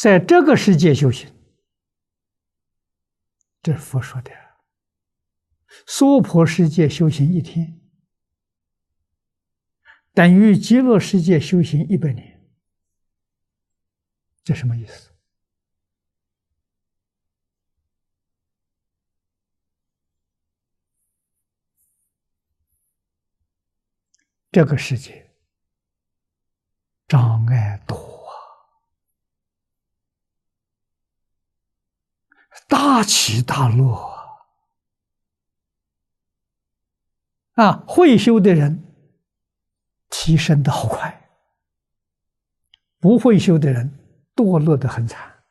在这个世界修行，这是佛说的。娑婆世界修行一天，等于极乐世界修行一百年。这什么意思？这个世界障碍多啊，大起大落啊！会修的人提升的好快，不会修的人堕落的很惨，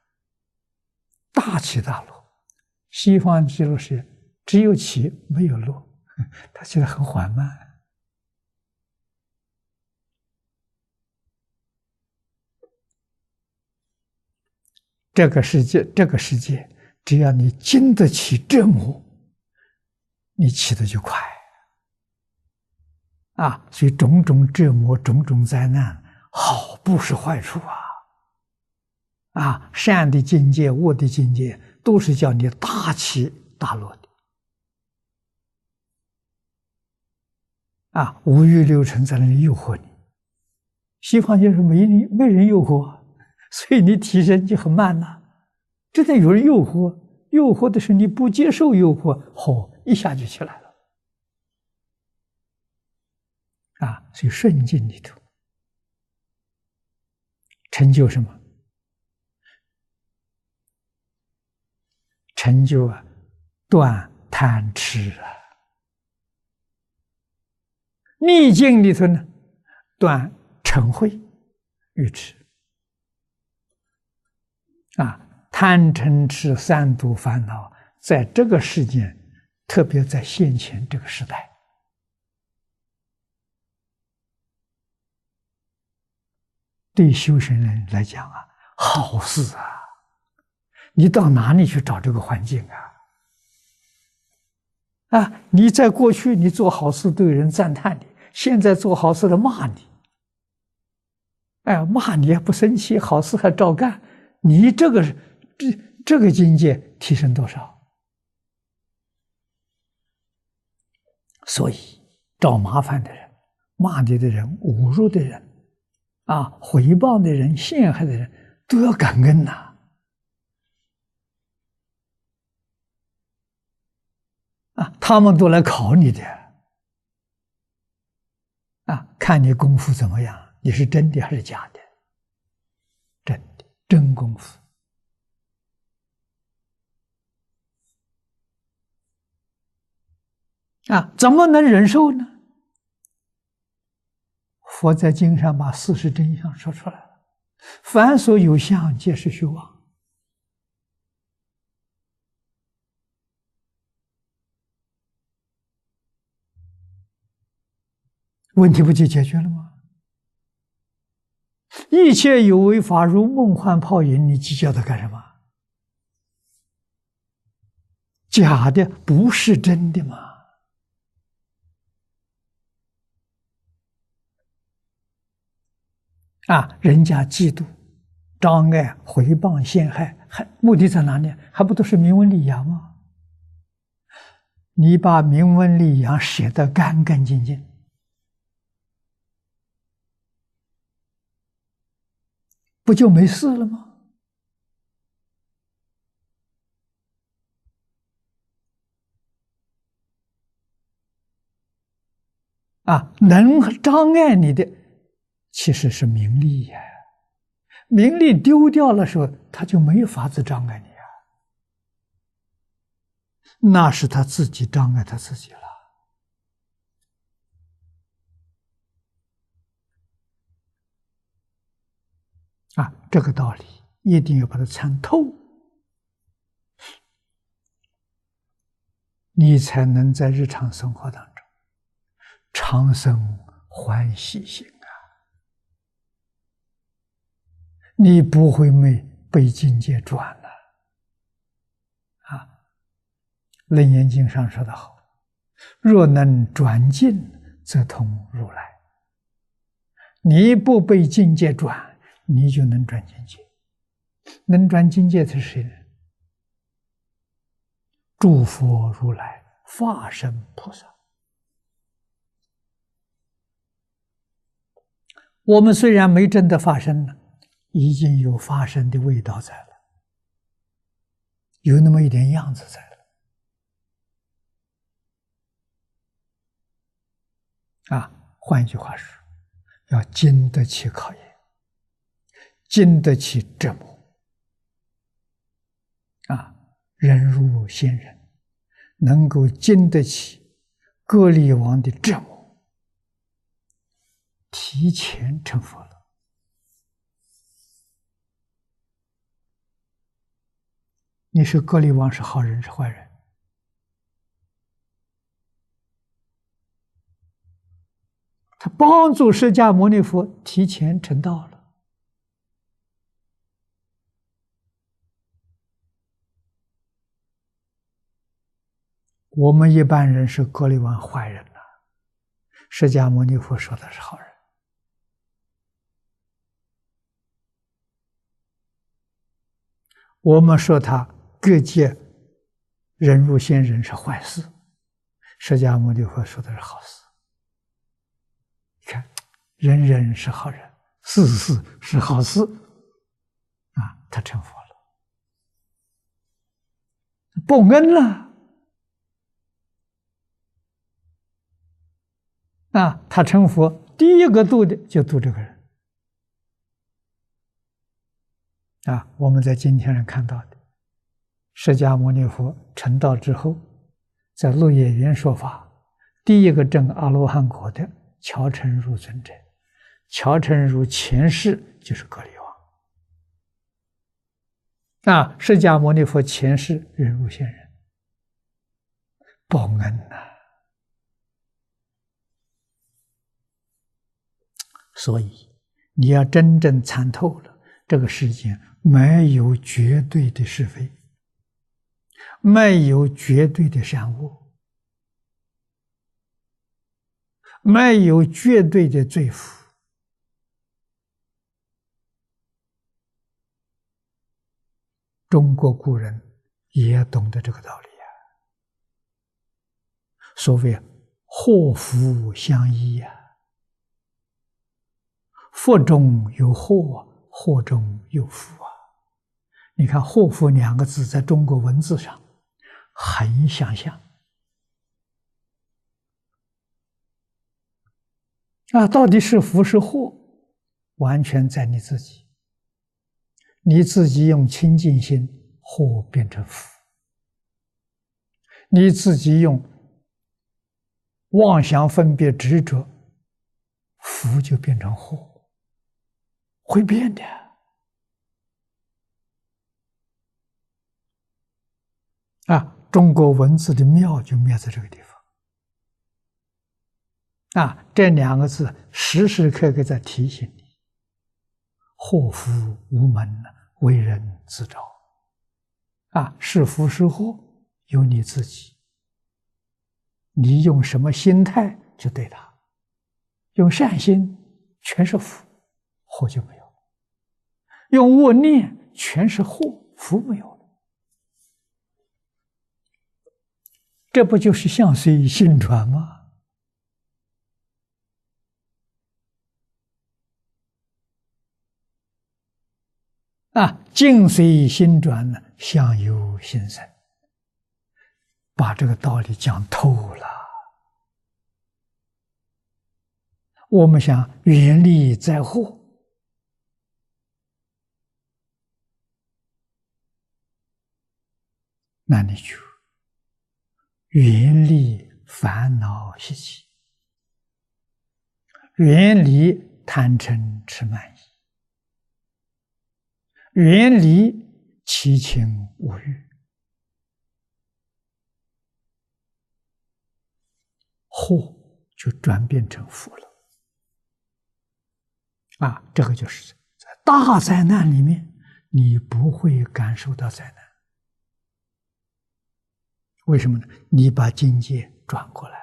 大起大落。西方极乐世界只有起没有落，它起得很缓慢。这个世界，这个世界，只要你经得起折磨，你起的就快。啊，所以种种折磨、种种灾难，好不是坏处啊！啊，善的境界、恶的境界，都是叫你大起大落的。啊，五欲六尘在那里诱惑你，西方就是没人没人诱惑。所以你提升就很慢了，真的有人诱惑，诱惑的是你不接受诱惑，吼，一下就起来了，啊，所以顺境里头成就什么？成就啊，断贪痴啊，逆境里头呢，断嗔恚愚痴。啊，贪嗔痴三毒烦恼，在这个世界，特别在现前这个时代，对修行人来讲啊，好事啊！你到哪里去找这个环境啊？啊，你在过去你做好事都有人赞叹你，现在做好事的骂你，哎，骂你也不生气，好事还照干。你这个这这个境界提升多少？所以找麻烦的人、骂你的人、侮辱的人、啊回报的人、陷害的人，都要感恩呐！啊，他们都来考你的，啊，看你功夫怎么样，你是真的还是假的？真的？真功夫啊，怎么能忍受呢？佛在经上把事实真相说出来了：凡所有相，皆是虚妄。问题不就解决了吗？一切有为法，如梦幻泡影，你计较它干什么？假的不是真的吗？啊，人家嫉妒、障碍、回谤、陷害，还目的在哪里？还不都是名闻利养吗？你把名闻利养写得干干净净。不就没事了吗？啊，能障碍你的其实是名利呀，名利丢掉了时候，他就没法子障碍你啊。那是他自己障碍他自己了。啊，这个道理一定要把它参透，你才能在日常生活当中长生欢喜心啊！你不会没被境界转了啊！《楞严经》上说的好：“若能转境，则通如来。”你不被境界转。你就能转境界，能转境界的是谁呢？诸佛如来、化身菩萨。我们虽然没真的法身了，已经有发生的味道在了，有那么一点样子在了。啊，换一句话说，要经得起考验，经得起折磨。啊，人如仙人，能够经得起割离王的折磨，提前成佛。你说格里王是好人是坏人？他帮助释迦牟尼佛提前成道了。我们一般人是格里王坏人呐，释迦牟尼佛说的是好人。我们说他各界人如仙人是坏事，释迦牟尼佛说的是好事。你看，人人是好人，事事是好事，啊，他成佛了，报恩了。啊，他成佛，第一个度的就度这个人。啊，我们在今天上看到的，释迦牟尼佛成道之后，在鹿野园说法，第一个证阿罗汉果的乔陈如尊者，乔陈如前世就是格里王。那，释迦牟尼佛前世人如仙人，报恩呐、所以，你要真正参透了，这个世间没有绝对的是非，没有绝对的善恶，没有绝对的罪福。中国古人也懂得这个道理呀，所谓祸福相依呀。福中有祸，祸中有福啊！你看“祸福”两个字在中国文字上很相像啊，到底是福是祸，完全在你自己。你自己用清净心，祸变成福；你自己用妄想分别执着，福就变成祸。会变的啊！中国文字的妙就妙在这个地方啊！这两个字时时刻刻在提醒你：祸福无门，为人自找。啊，是福是祸，由你自己。你用什么心态去对它？用善心，全是福，祸就没有。用恶念，全是祸，福没有了，这不就是相随心转吗？啊，境随心转呢，相由心生，把这个道理讲透了。我们想远离灾祸。那你就远离烦恼习气，远离贪嗔痴慢疑，远离七情五欲，祸就转变成福了。啊，这个就是在大灾难里面，你不会感受到灾难。为什么呢？你把境界转过来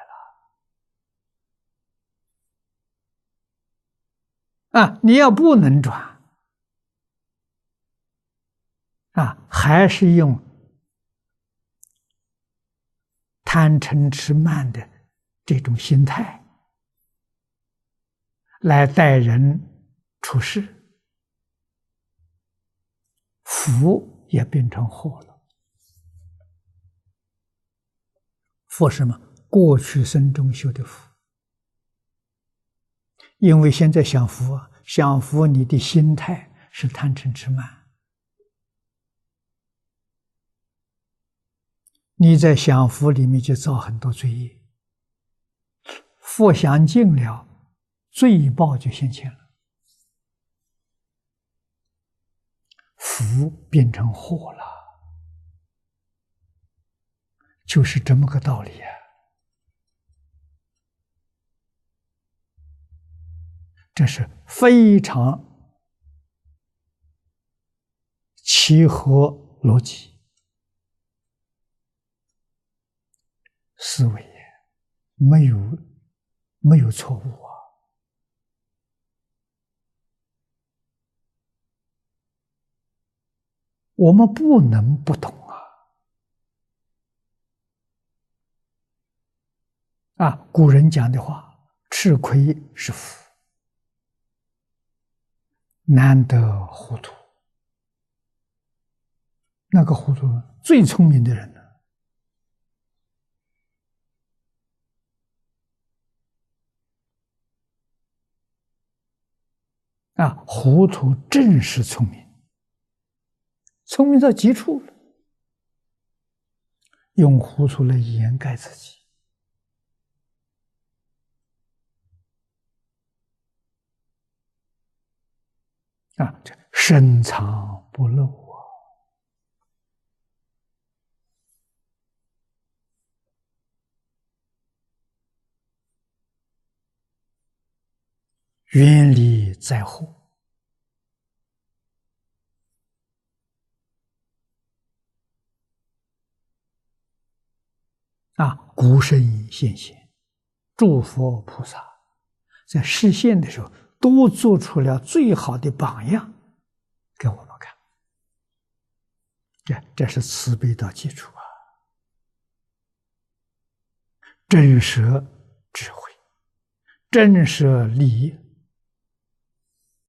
了啊！你要不能转啊，还是用贪嗔痴慢的这种心态来待人处事，福也变成祸了。福什么？过去生中修的福。因为现在享福啊，享福，你的心态是贪嗔痴慢。你在享福里面就造很多罪业，福享尽了，罪报就现前了，福变成祸了，就是这么个道理啊。这是非常契合逻辑思维，没有没有错误啊！我们不能不懂啊！古人讲的话，吃亏是福。难得糊涂，那个糊涂最聪明的人呢？啊，糊涂正是聪明，聪明到极处了，用糊涂来掩盖自己。啊，这深藏不露啊！远离灾祸啊！古圣先贤、诸佛菩萨在示现的时候。都做出了最好的榜样给我们看，这这是慈悲的基础啊！震慑智慧，震慑利益。